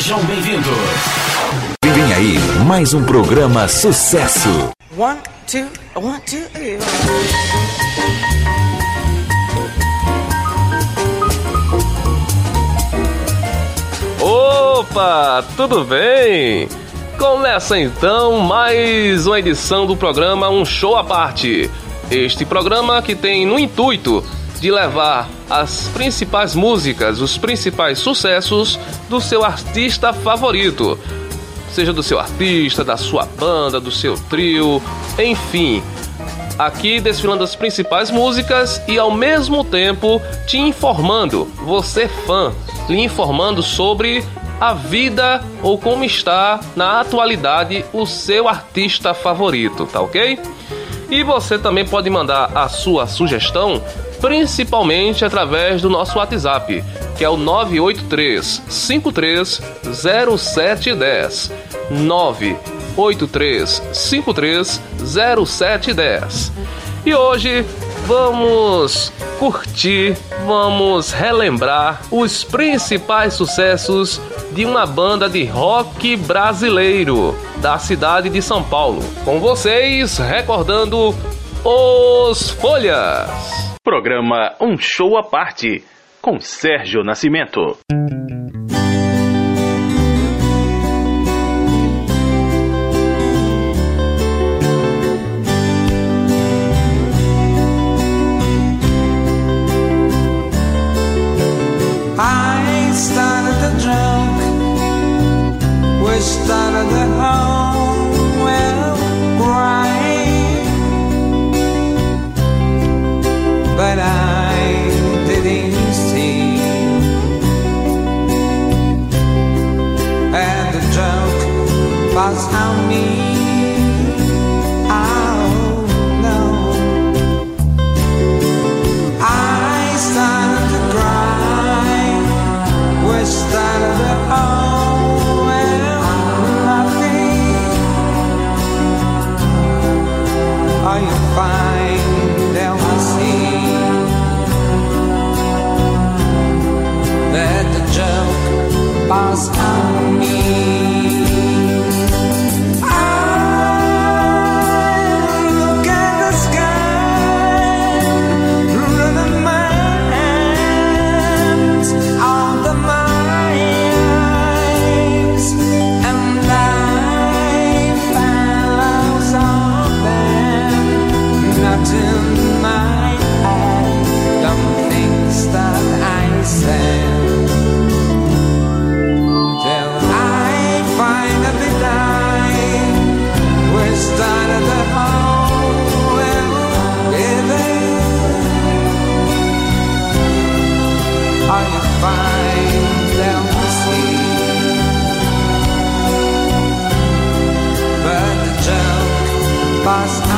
Sejam bem-vindos. Vem aí, mais um programa sucesso. One, two, one, two, three. Opa, tudo bem? Começa então mais uma edição do programa Um Show à Parte. Este programa que tem no intuito de levar as principais músicas, os principais sucessos do seu artista favorito. Seja do seu artista, da sua banda, do seu trio, enfim. Aqui desfilando as principais músicas e ao mesmo tempo te informando, você fã, lhe informando sobre a vida ou como está na atualidade o seu artista favorito, tá ok? E você também pode mandar a sua sugestão principalmente através do nosso WhatsApp, que é o 983 53 0710. 983 53 0710. E hoje vamos curtir, vamos relembrar os principais sucessos de uma banda de rock brasileiro da cidade de São Paulo. Com vocês, recordando os Folhas. Programa Um Show à Parte, com Sérgio Nascimento. I started the drunk, we started the home, cause I paz.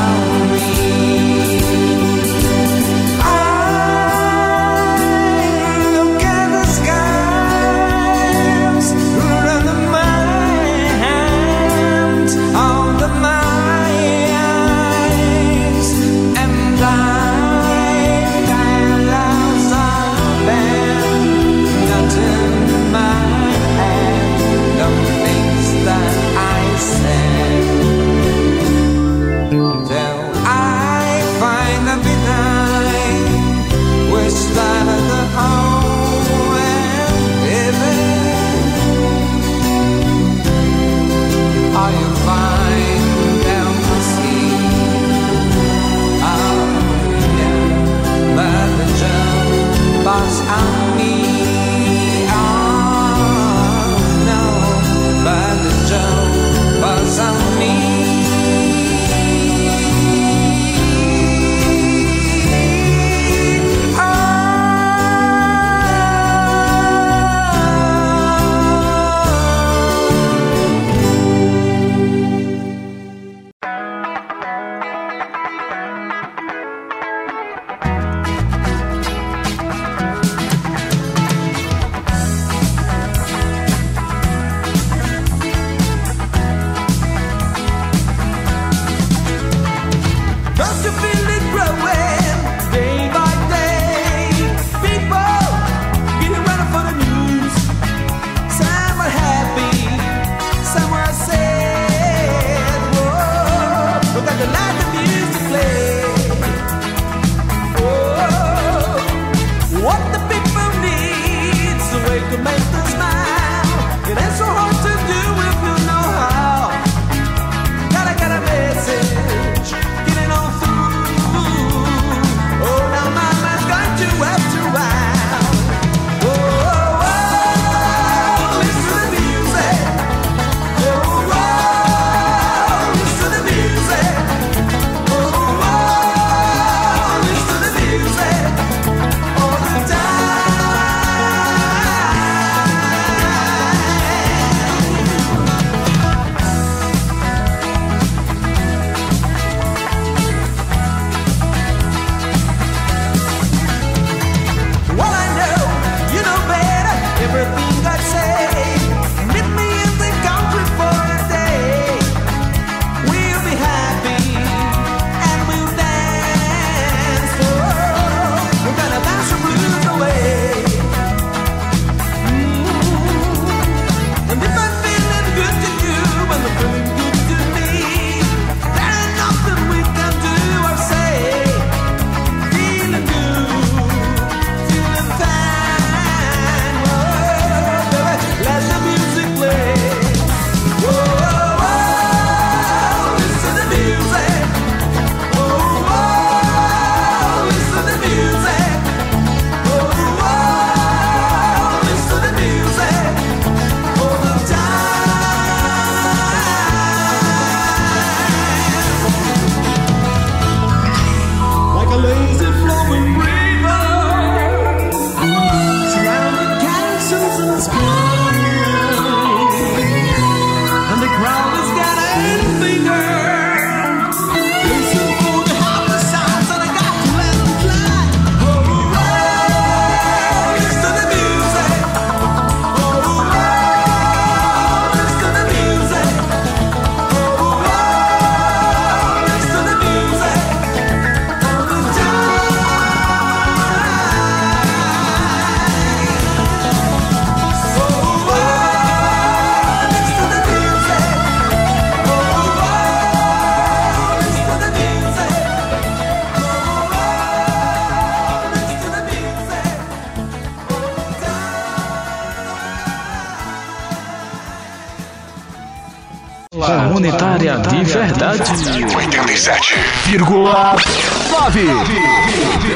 87,9.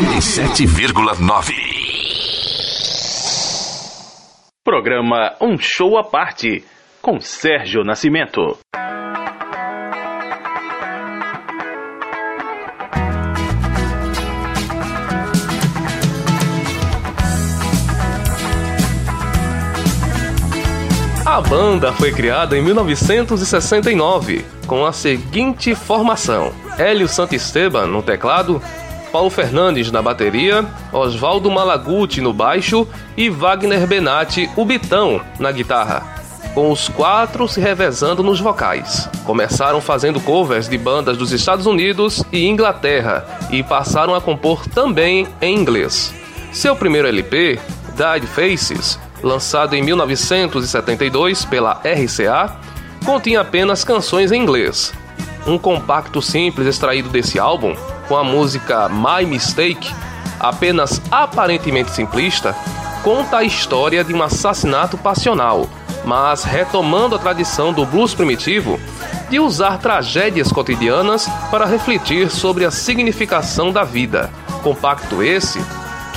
87,9. Programa Um Show à Parte, com Sérgio Nascimento. A banda foi criada em 1969 com a seguinte formação: Hélio Santisteban no teclado, Paulo Fernandes na bateria, Oswaldo Malaguti no baixo e Wagner Benatti, o Bitão, na guitarra. Com os quatro se revezando nos vocais. Começaram fazendo covers de bandas dos Estados Unidos e Inglaterra e passaram a compor também em inglês. Seu primeiro LP, Died Faces, lançado em 1972 pela RCA, continha apenas canções em inglês. Um compacto simples extraído desse álbum, com a música My Mistake, apenas aparentemente simplista, conta a história de um assassinato passional, mas retomando a tradição do blues primitivo de usar tragédias cotidianas para refletir sobre a significação da vida. Compacto esse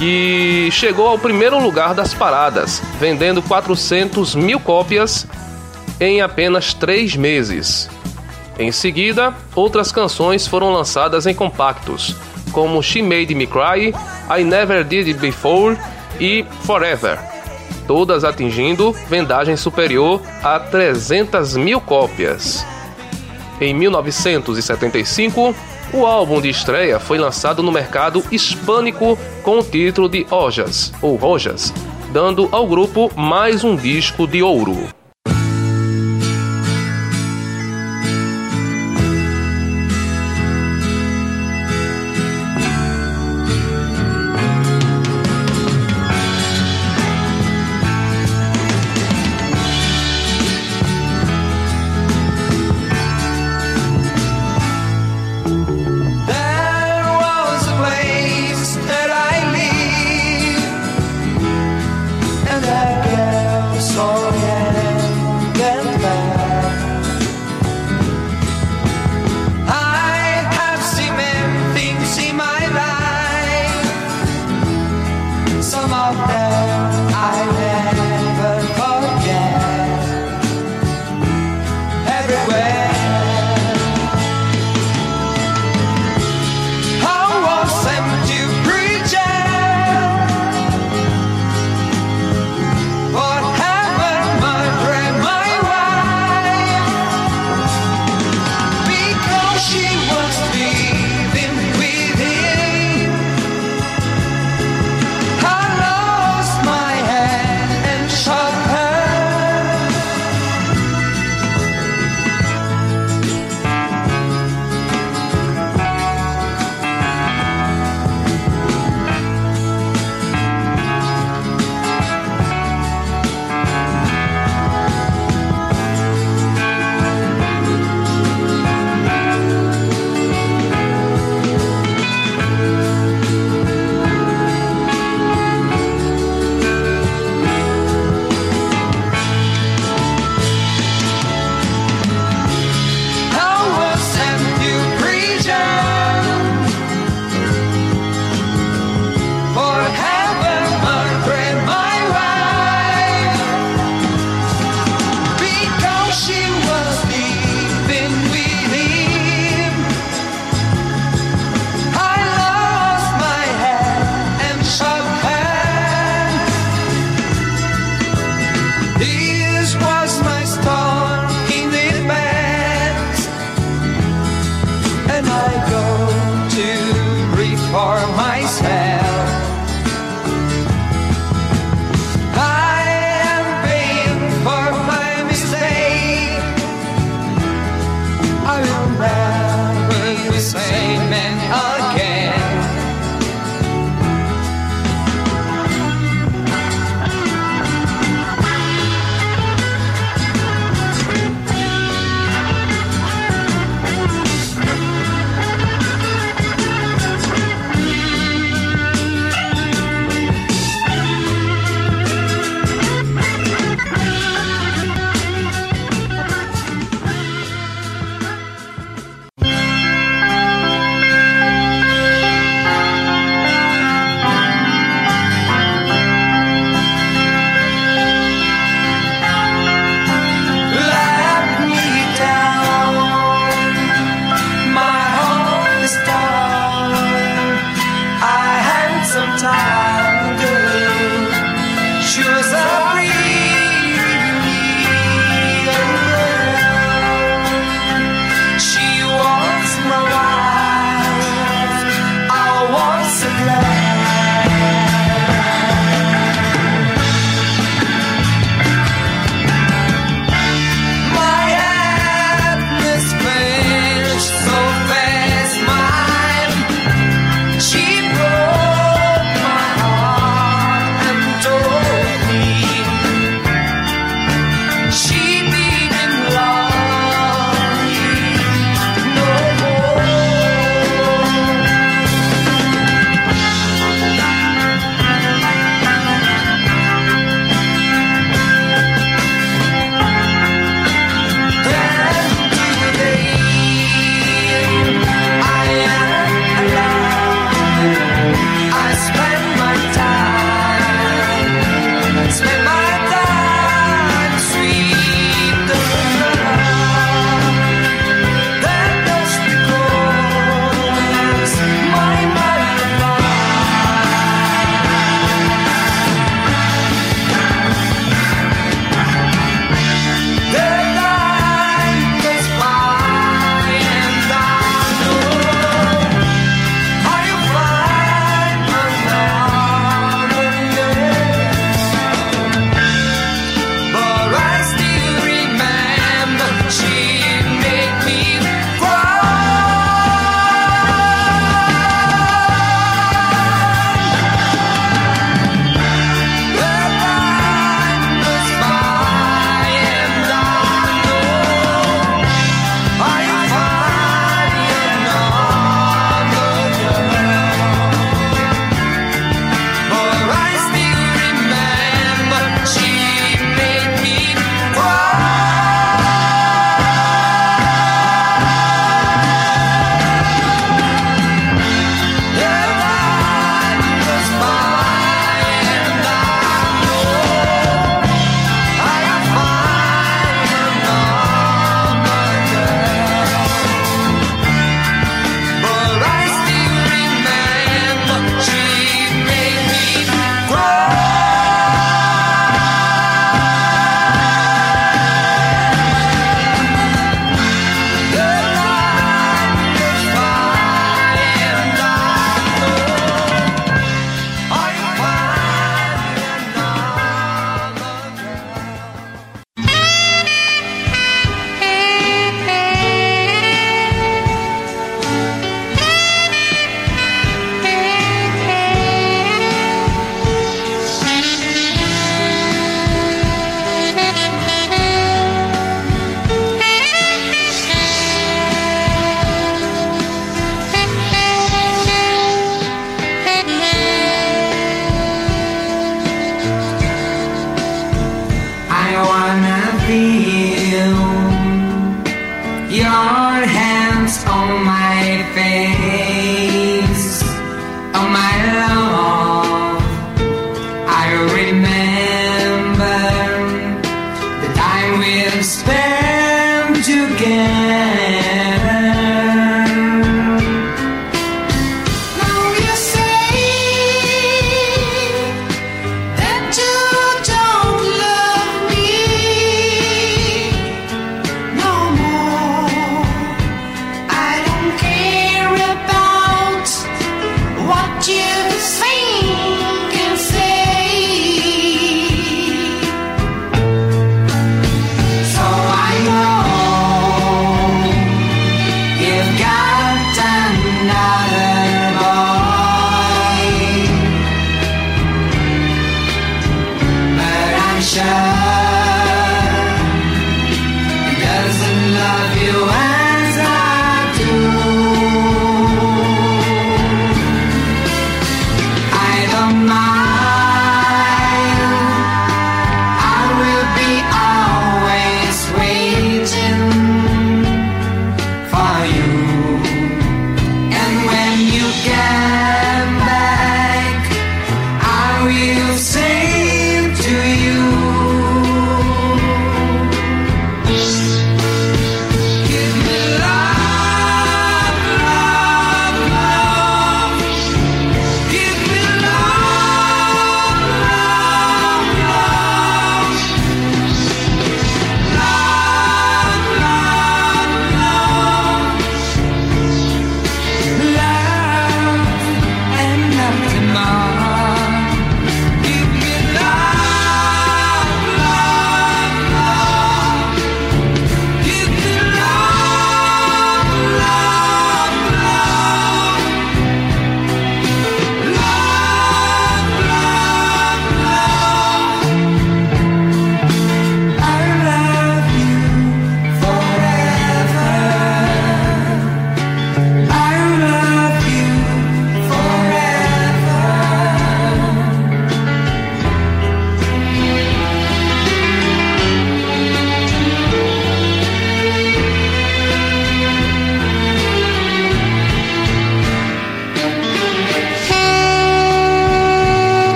que chegou ao primeiro lugar das paradas, vendendo 400 mil cópias em apenas três meses. Em seguida, outras canções foram lançadas em compactos, como She Made Me Cry, I Never Did It Before e Forever, todas atingindo vendagem superior a 300 mil cópias. Em 1975, o álbum de estreia foi lançado no mercado hispânico com o título de Ojas, ou Rojas, dando ao grupo mais um disco de ouro.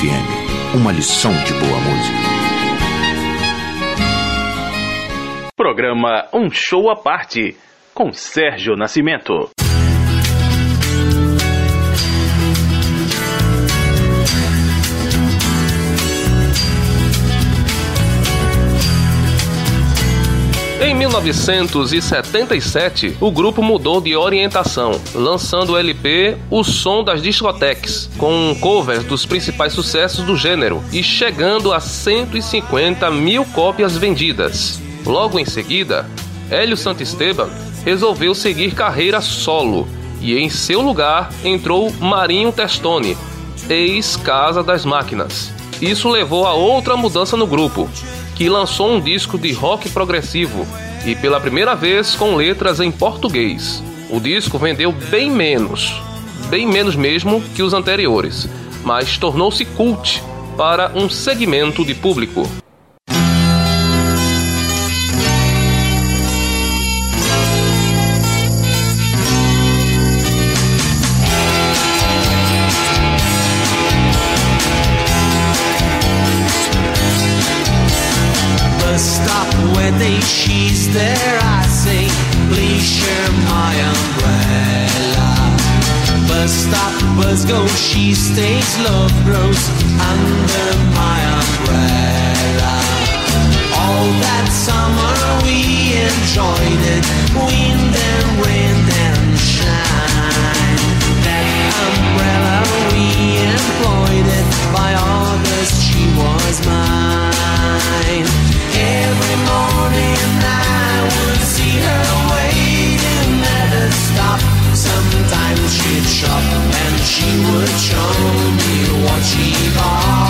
FM. Uma lição de boa música. Programa Um Show à Parte, com Sérgio Nascimento. Em 1977, o grupo mudou de orientação, lançando o LP O Som das Discotecas, com covers dos principais sucessos do gênero e chegando a 150 mil cópias vendidas. Logo em seguida, Hélio Santisteban resolveu seguir carreira solo e em seu lugar entrou Marinho Testoni, ex-Casa das Máquinas. Isso levou a outra mudança no grupo, que lançou um disco de rock progressivo e pela primeira vez com letras em português. O disco vendeu bem menos, bem menos mesmo que os anteriores, mas tornou-se cult para um segmento de público. She stays, love grows under my umbrella. All that summer we enjoyed it, wind would show me what she bought.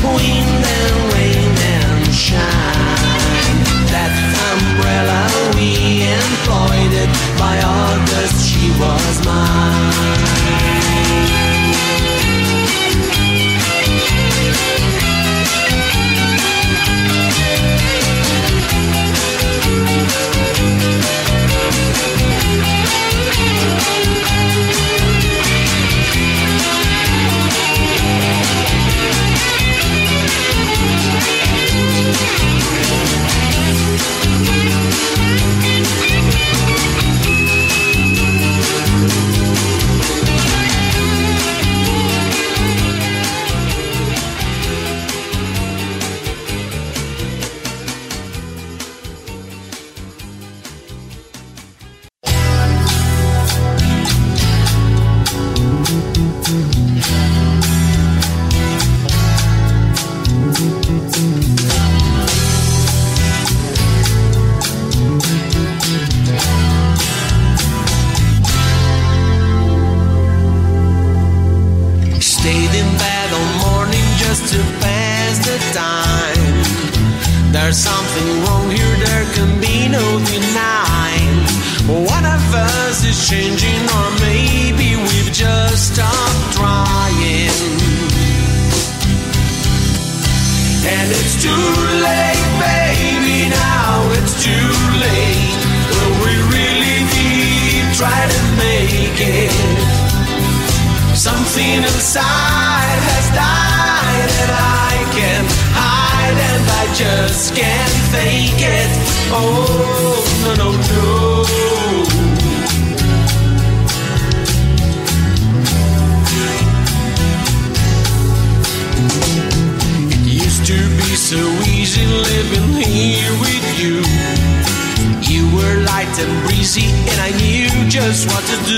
queen. Oh, no, no, no. It used to be so easy living here with you. You were light and breezy, and I knew just what to do.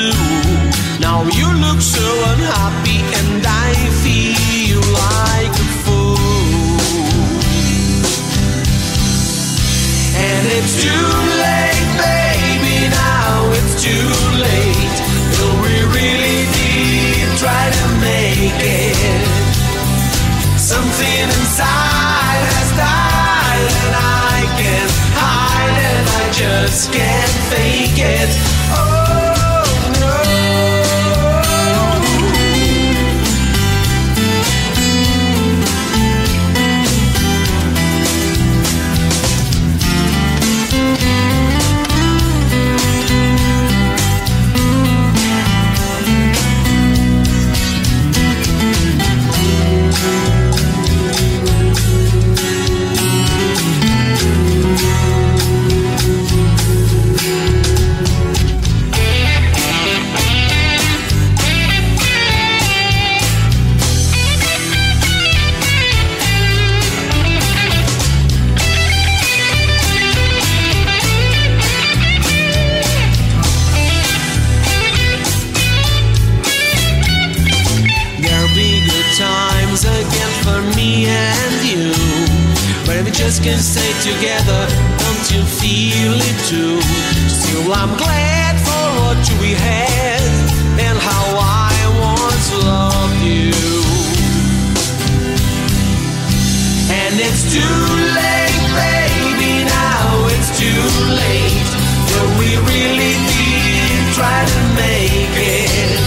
Stay together. Don't you feel it too? Still, I'm glad for what we had and how I once loved you. And it's too late, baby, now it's too late. But we really did try to make it.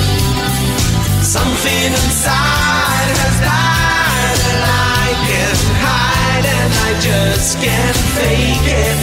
Something inside just can't fake it.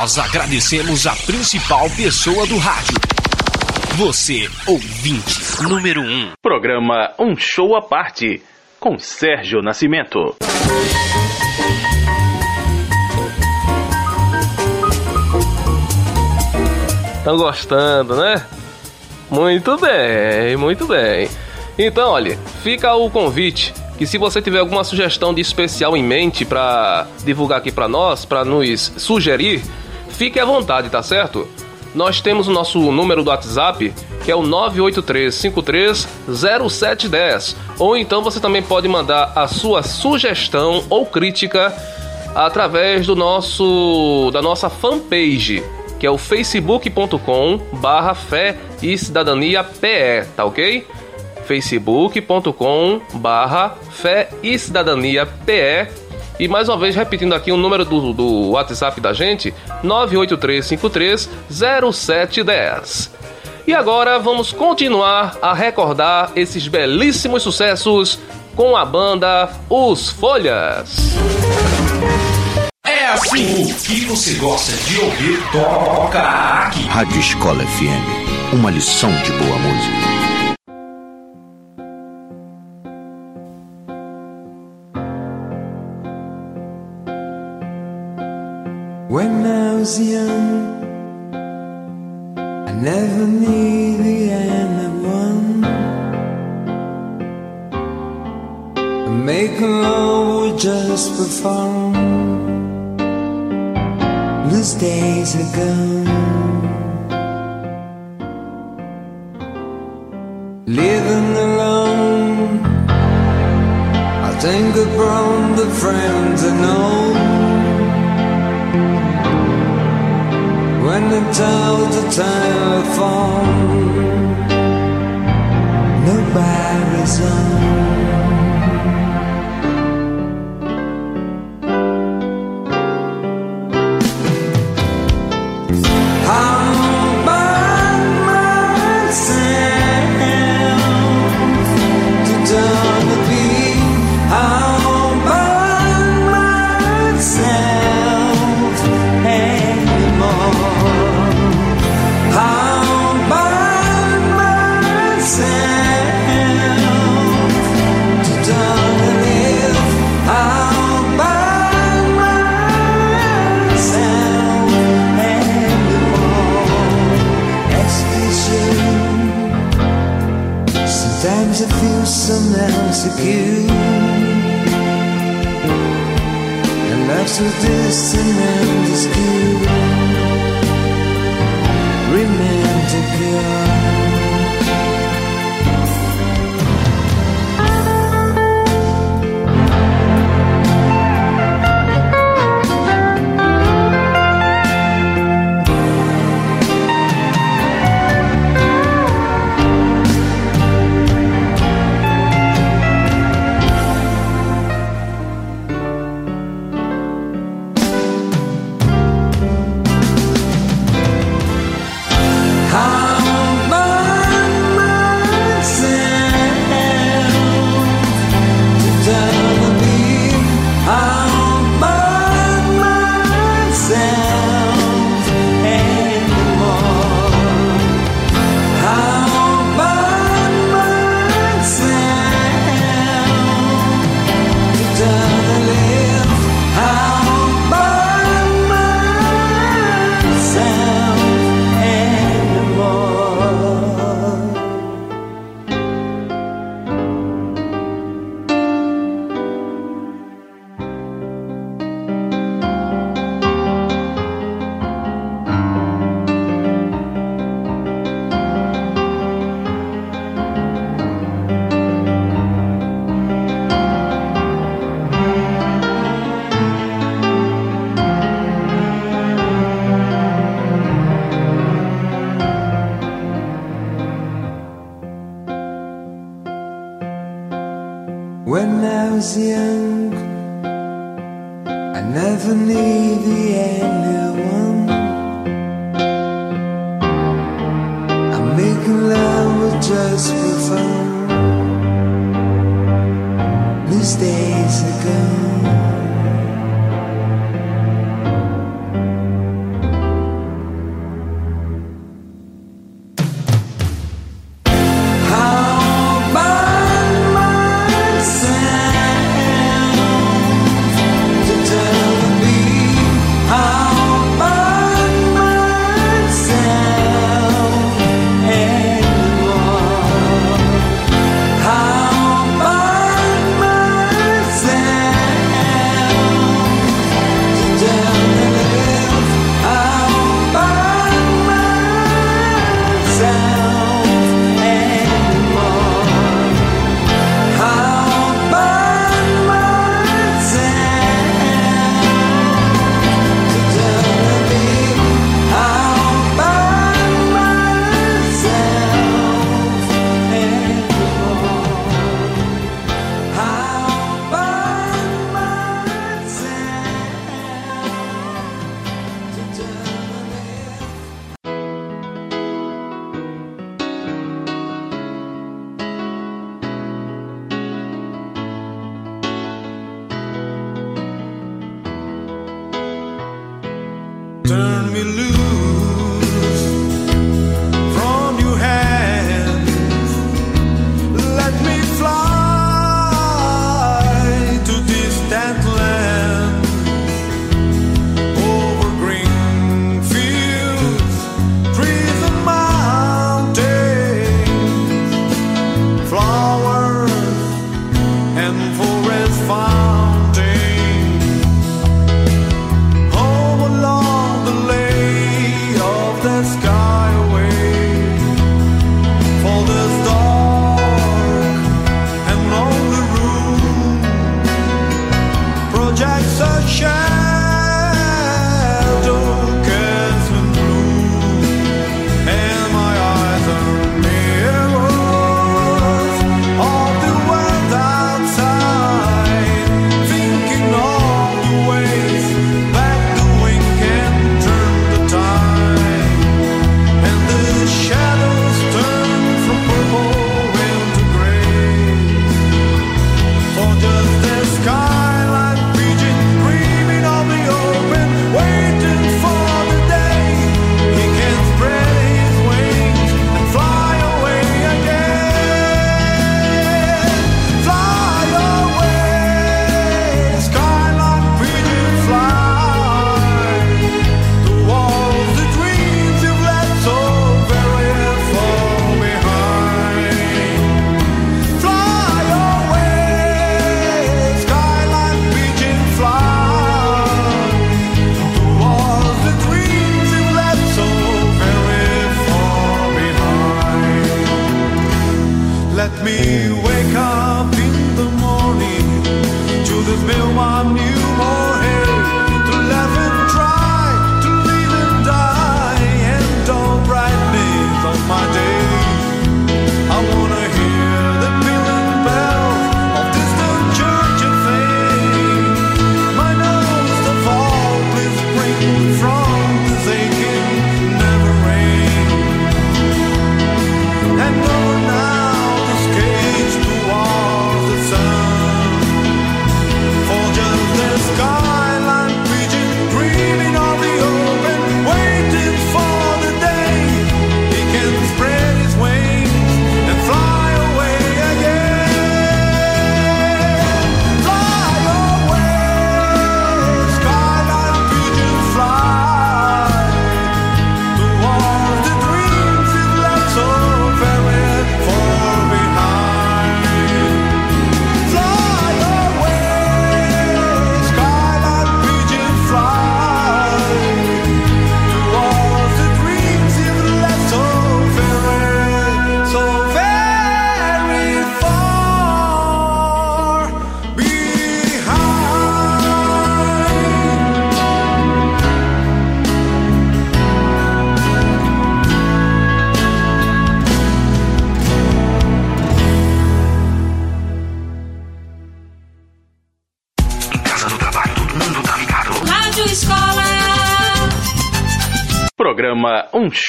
Nós agradecemos a principal pessoa do rádio. Você, ouvinte, número 1. Um. Programa Um Show à Parte, com Sérgio Nascimento. Estão gostando, né? Muito bem, muito bem. Então, olha, fica o convite que se você tiver alguma sugestão de especial em mente para divulgar aqui para nós, para nos sugerir, fique à vontade, tá certo? Nós temos o nosso número do WhatsApp, que é o 983530710. Ou então você também pode mandar a sua sugestão ou crítica através do nosso da nossa fanpage, que é o facebook.com barra fé e cidadania PE, tá ok? facebook.com barra fé e cidadania PE e mais uma vez repetindo aqui o número do, do WhatsApp da gente 983530710 E agora vamos continuar a recordar esses belíssimos sucessos com a banda Os Folhas. É assim o que você gosta de ouvir toca aqui. Rádio Escola FM, uma lição de boa música. Was young, I never knew the end of one. I make love was just for fun. Those days are gone. Living alone, I think upon the friends I know. and Ringing down the telephone Nobody's home. some else accused And life's so distant and askew Remain to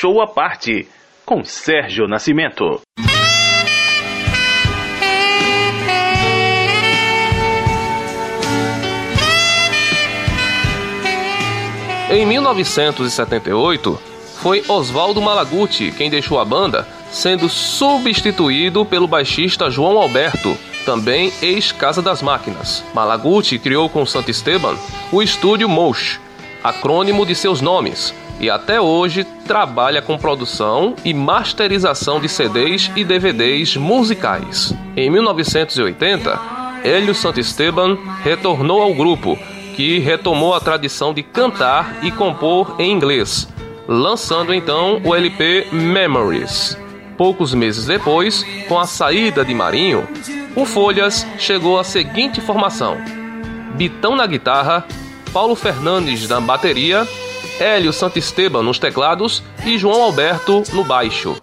Show à Parte, com Sérgio Nascimento. Em 1978, foi Oswaldo Malaguti quem deixou a banda, sendo substituído pelo baixista João Alberto, também ex-Casa das Máquinas. Malaguti criou com Santo Esteban o estúdio Mosh, acrônimo de seus nomes, e até hoje trabalha com produção e masterização de CDs e DVDs musicais. Em 1980, Hélio Santisteban retornou ao grupo, que retomou a tradição de cantar e compor em inglês, lançando então o LP Memories. Poucos meses depois, com a saída de Marinho, o Folhas chegou à seguinte formação: Bitão na guitarra, Paulo Fernandes na bateria Hélio Santisteban nos teclados e João Alberto no baixo.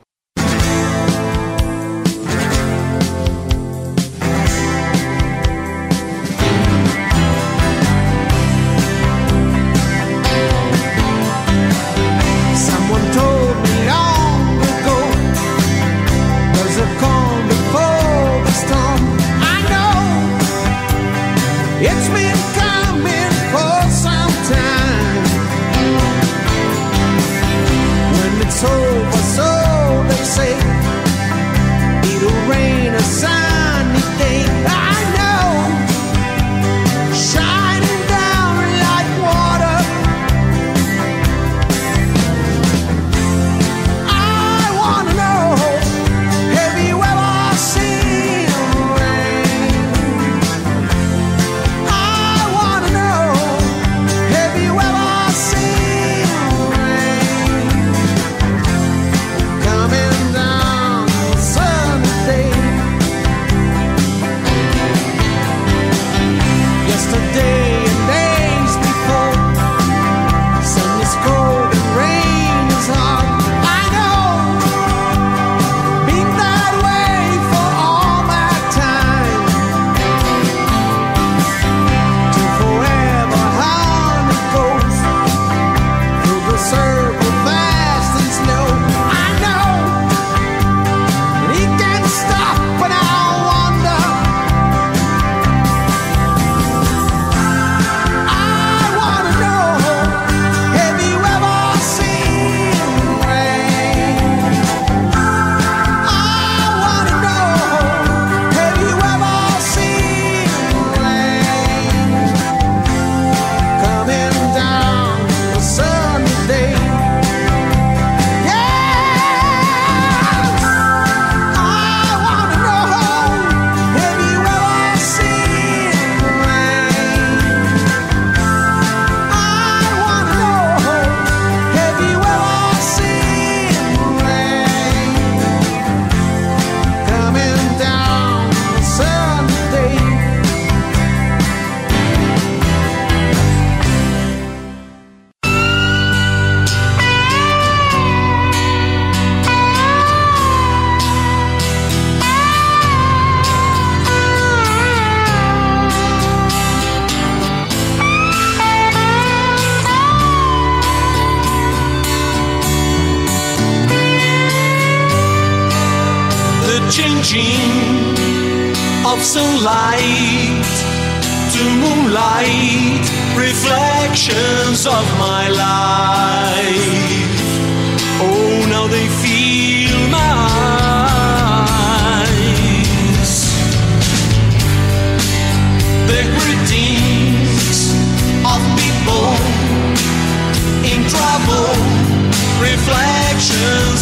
serve.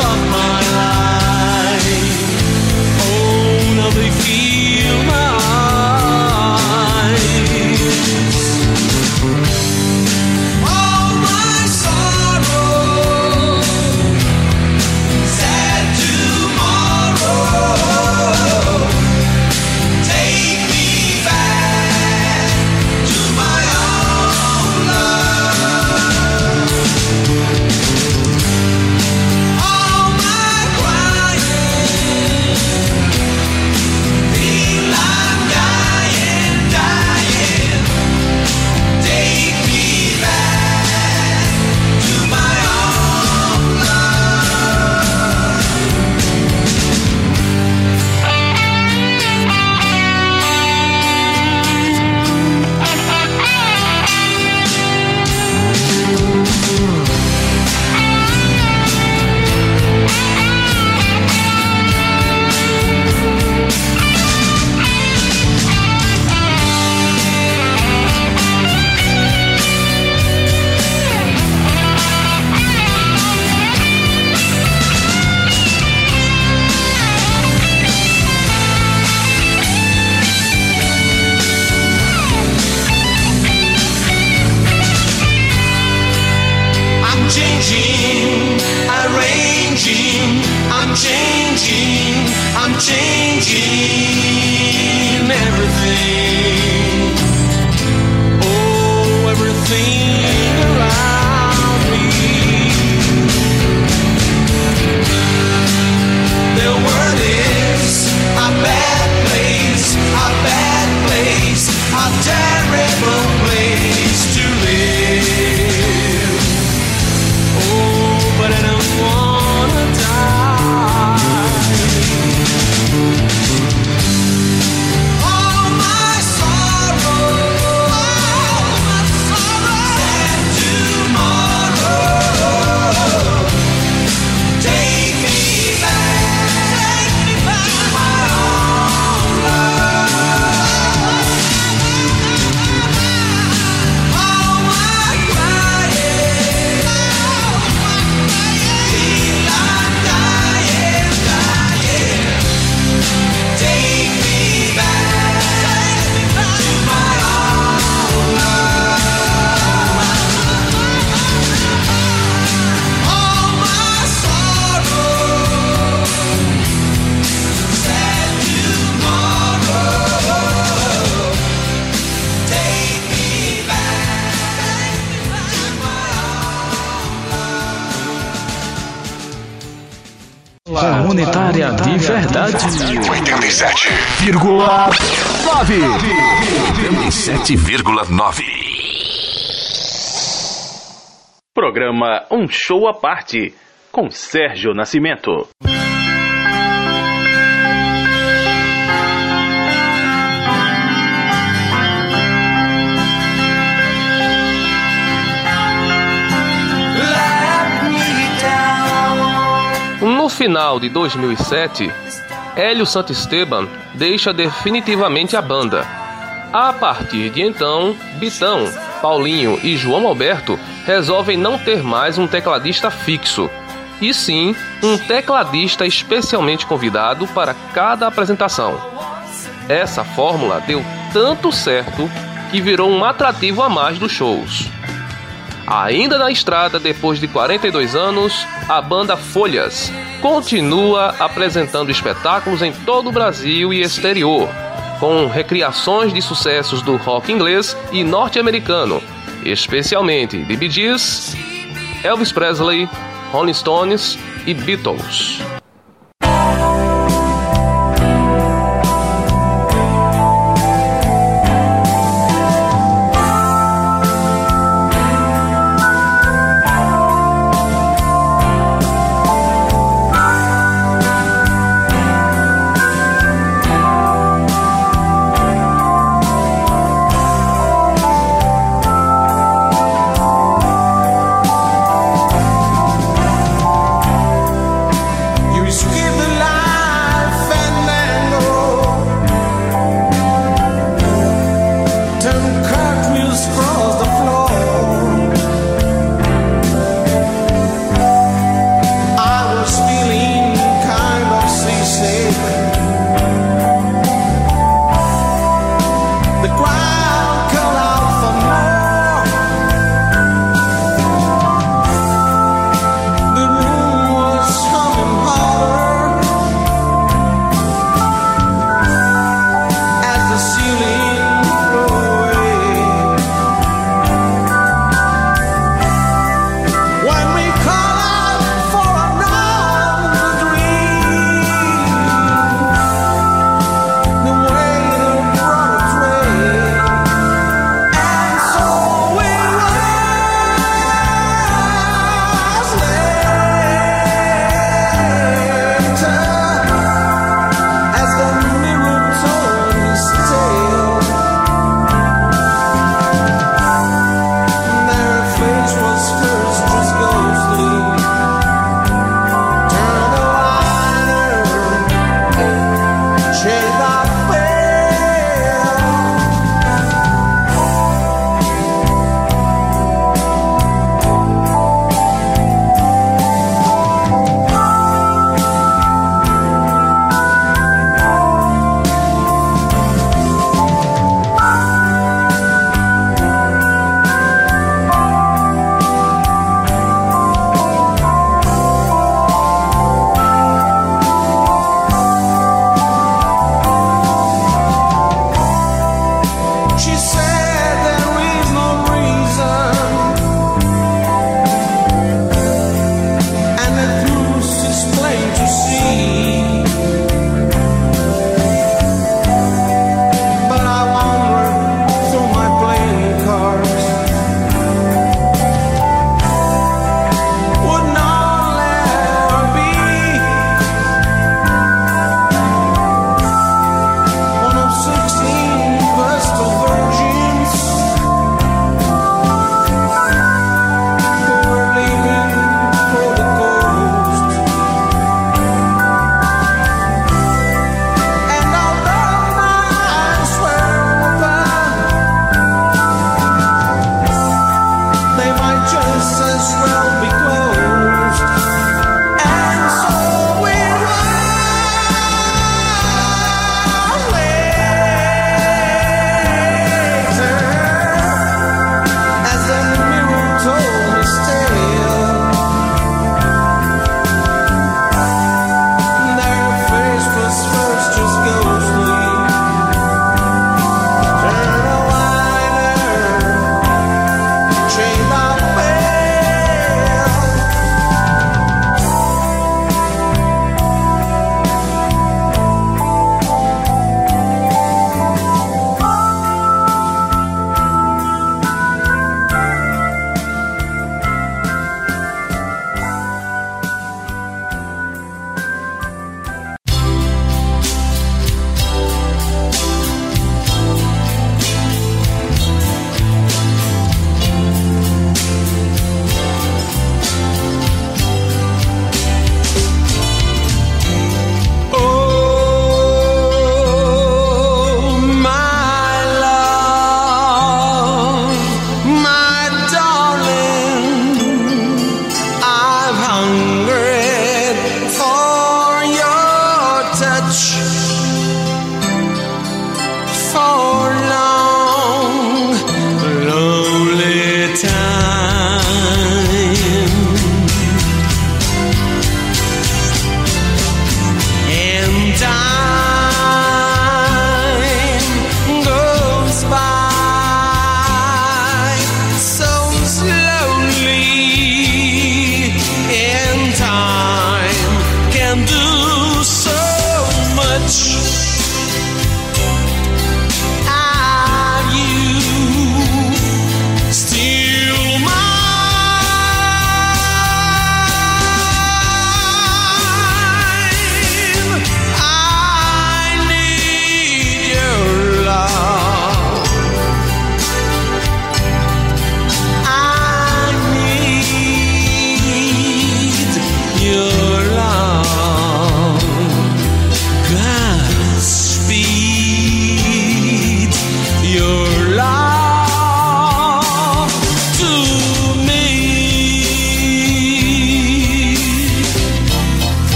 Of my life. 87,9. 87,9. Programa Um Show à Parte, com Sérgio Nascimento. No final de 2007, Hélio Santisteban deixa definitivamente a banda. A partir de então, Bitão, Paulinho e João Alberto resolvem não ter mais um tecladista fixo, e sim um tecladista especialmente convidado para cada apresentação. Essa fórmula deu tanto certo que virou um atrativo a mais dos shows. Ainda na estrada, depois de 42 anos, a banda Folhas continua apresentando espetáculos em todo o Brasil e exterior, com recriações de sucessos do rock inglês e norte-americano, especialmente de Bee Gees, Elvis Presley, Rolling Stones e Beatles.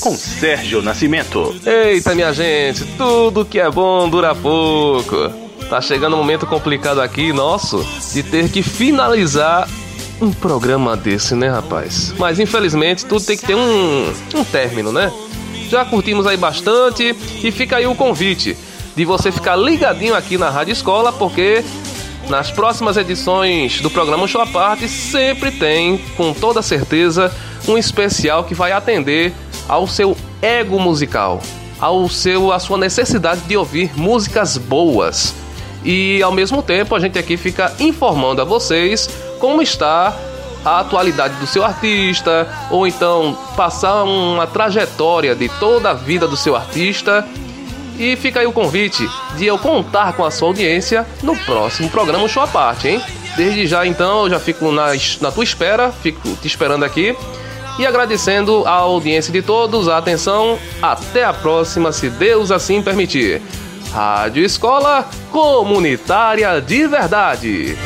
Com Sérgio Nascimento. Eita, minha gente, tudo que é bom dura pouco. Tá chegando um momento complicado aqui, nosso, de ter que finalizar um programa desse, né, rapaz? Mas infelizmente tudo tem que ter um, um término, né? Já curtimos aí bastante e fica aí o convite de você ficar ligadinho aqui na Rádio Escola, porque nas próximas edições do programa Show à Parte sempre tem, com toda certeza, um especial que vai atender ao seu ego musical, ao seu, à sua necessidade de ouvir músicas boas. E ao mesmo tempo a gente aqui fica informando a vocês como está a atualidade do seu artista, ou então passar uma trajetória de toda a vida do seu artista. E fica aí o convite de eu contar com a sua audiência no próximo programa Show à Parte, hein? Desde já então eu já fico na, na tua espera, fico te esperando aqui. E agradecendo a audiência de todos, a atenção. Até a próxima, se Deus assim permitir. Rádio Escola Comunitária de Verdade.